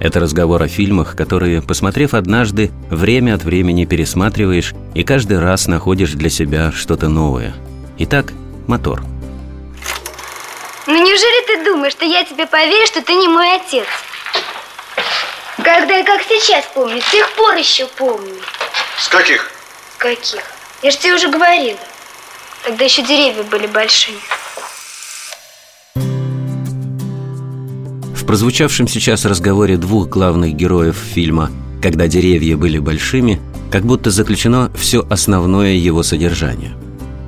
это разговор о фильмах, которые, посмотрев однажды, время от времени пересматриваешь и каждый раз находишь для себя что-то новое. Итак, мотор. Ну неужели ты думаешь, что я тебе поверю, что ты не мой отец? Когда я как сейчас помню, с тех пор еще помню. С каких? С каких? Я же тебе уже говорила. Тогда еще деревья были большими. прозвучавшем сейчас разговоре двух главных героев фильма «Когда деревья были большими» как будто заключено все основное его содержание.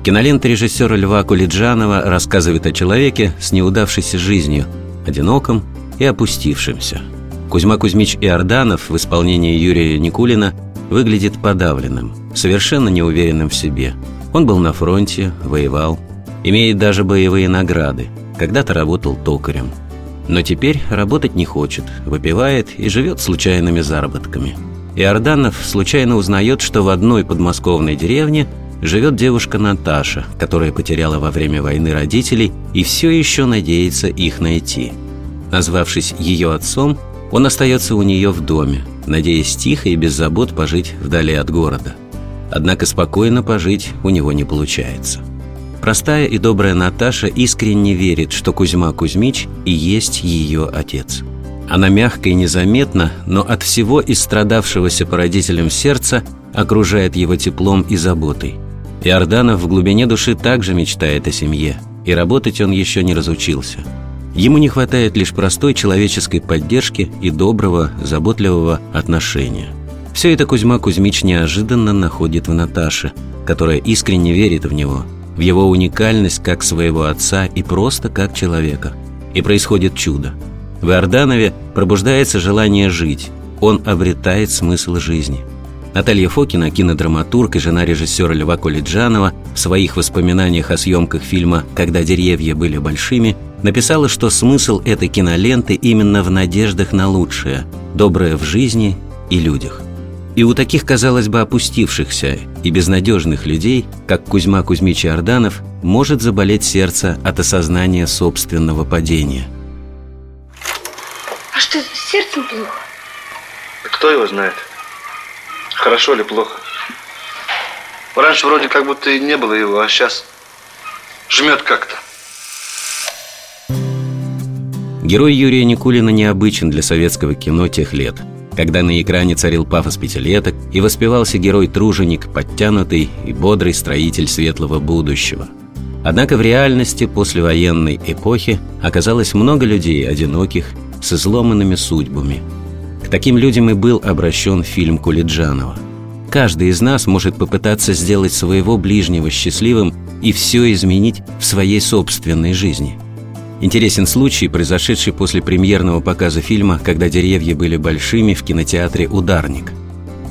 Кинолента режиссера Льва Кулиджанова рассказывает о человеке с неудавшейся жизнью, одиноком и опустившимся. Кузьма Кузьмич Иорданов в исполнении Юрия Никулина выглядит подавленным, совершенно неуверенным в себе. Он был на фронте, воевал, имеет даже боевые награды, когда-то работал токарем – но теперь работать не хочет, выпивает и живет случайными заработками. Иорданов случайно узнает, что в одной подмосковной деревне живет девушка Наташа, которая потеряла во время войны родителей и все еще надеется их найти. Назвавшись ее отцом, он остается у нее в доме, надеясь тихо и без забот пожить вдали от города. Однако спокойно пожить у него не получается. Простая и добрая Наташа искренне верит, что Кузьма Кузьмич и есть ее отец. Она мягко и незаметно, но от всего истрадавшегося по родителям сердца окружает его теплом и заботой. Иорданов в глубине души также мечтает о семье, и работать он еще не разучился. Ему не хватает лишь простой человеческой поддержки и доброго, заботливого отношения. Все это Кузьма Кузьмич неожиданно находит в Наташе, которая искренне верит в него – в его уникальность как своего отца и просто как человека. И происходит чудо. В Иорданове пробуждается желание жить, он обретает смысл жизни. Наталья Фокина, кинодраматург и жена режиссера Льва Кулиджанова, в своих воспоминаниях о съемках фильма «Когда деревья были большими» написала, что смысл этой киноленты именно в надеждах на лучшее, доброе в жизни и людях – и у таких, казалось бы, опустившихся и безнадежных людей, как Кузьма Кузьмич Иорданов, может заболеть сердце от осознания собственного падения. А что, с сердцем плохо? Кто его знает? Хорошо или плохо? Раньше вроде как будто и не было его, а сейчас жмет как-то. Герой Юрия Никулина необычен для советского кино тех лет – когда на экране царил пафос пятилеток и воспевался герой-труженик, подтянутый и бодрый строитель светлого будущего. Однако в реальности послевоенной эпохи оказалось много людей одиноких, с изломанными судьбами. К таким людям и был обращен фильм Кулиджанова. Каждый из нас может попытаться сделать своего ближнего счастливым и все изменить в своей собственной жизни – Интересен случай, произошедший после премьерного показа фильма «Когда деревья были большими» в кинотеатре «Ударник».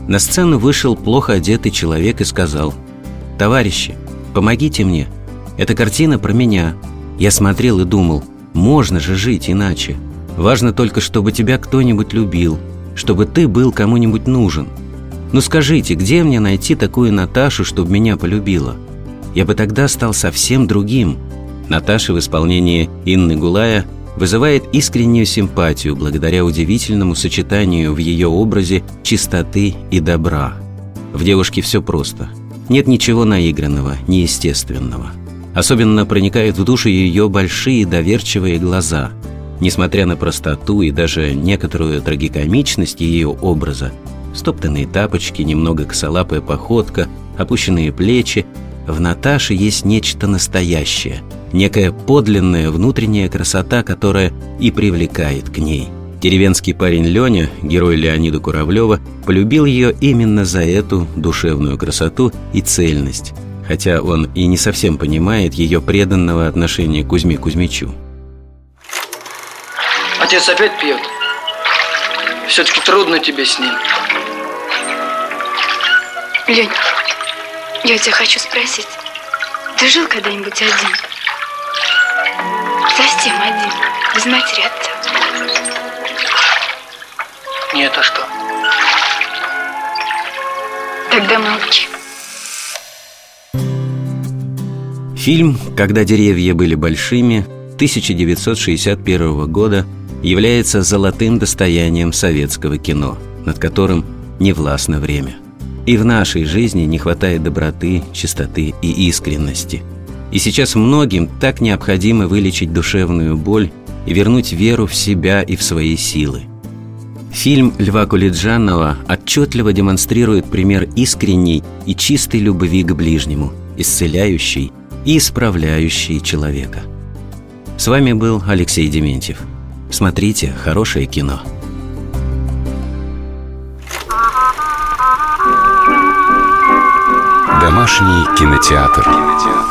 На сцену вышел плохо одетый человек и сказал «Товарищи, помогите мне. Эта картина про меня. Я смотрел и думал, можно же жить иначе. Важно только, чтобы тебя кто-нибудь любил, чтобы ты был кому-нибудь нужен. Ну скажите, где мне найти такую Наташу, чтобы меня полюбила? Я бы тогда стал совсем другим». Наташа в исполнении Инны Гулая вызывает искреннюю симпатию благодаря удивительному сочетанию в ее образе чистоты и добра. В девушке все просто. Нет ничего наигранного, неестественного. Особенно проникают в душу ее большие доверчивые глаза. Несмотря на простоту и даже некоторую трагикомичность ее образа, стоптанные тапочки, немного косолапая походка, опущенные плечи, в Наташе есть нечто настоящее – некая подлинная внутренняя красота, которая и привлекает к ней. Деревенский парень Леня, герой Леонида Куравлева, полюбил ее именно за эту душевную красоту и цельность, хотя он и не совсем понимает ее преданного отношения к Кузьме Кузьмичу. Отец опять пьет? Все-таки трудно тебе с ним. Лень, я тебя хочу спросить. Ты жил когда-нибудь один? Совсем один, без матери отца? Нет, а что? Тогда молчи. Фильм «Когда деревья были большими» 1961 года является золотым достоянием советского кино, над которым не властно время. И в нашей жизни не хватает доброты, чистоты и искренности. И сейчас многим так необходимо вылечить душевную боль и вернуть веру в себя и в свои силы. Фильм Льва Кулиджанова отчетливо демонстрирует пример искренней и чистой любви к ближнему, исцеляющей и исправляющей человека. С вами был Алексей Дементьев. Смотрите хорошее кино. Домашний кинотеатр.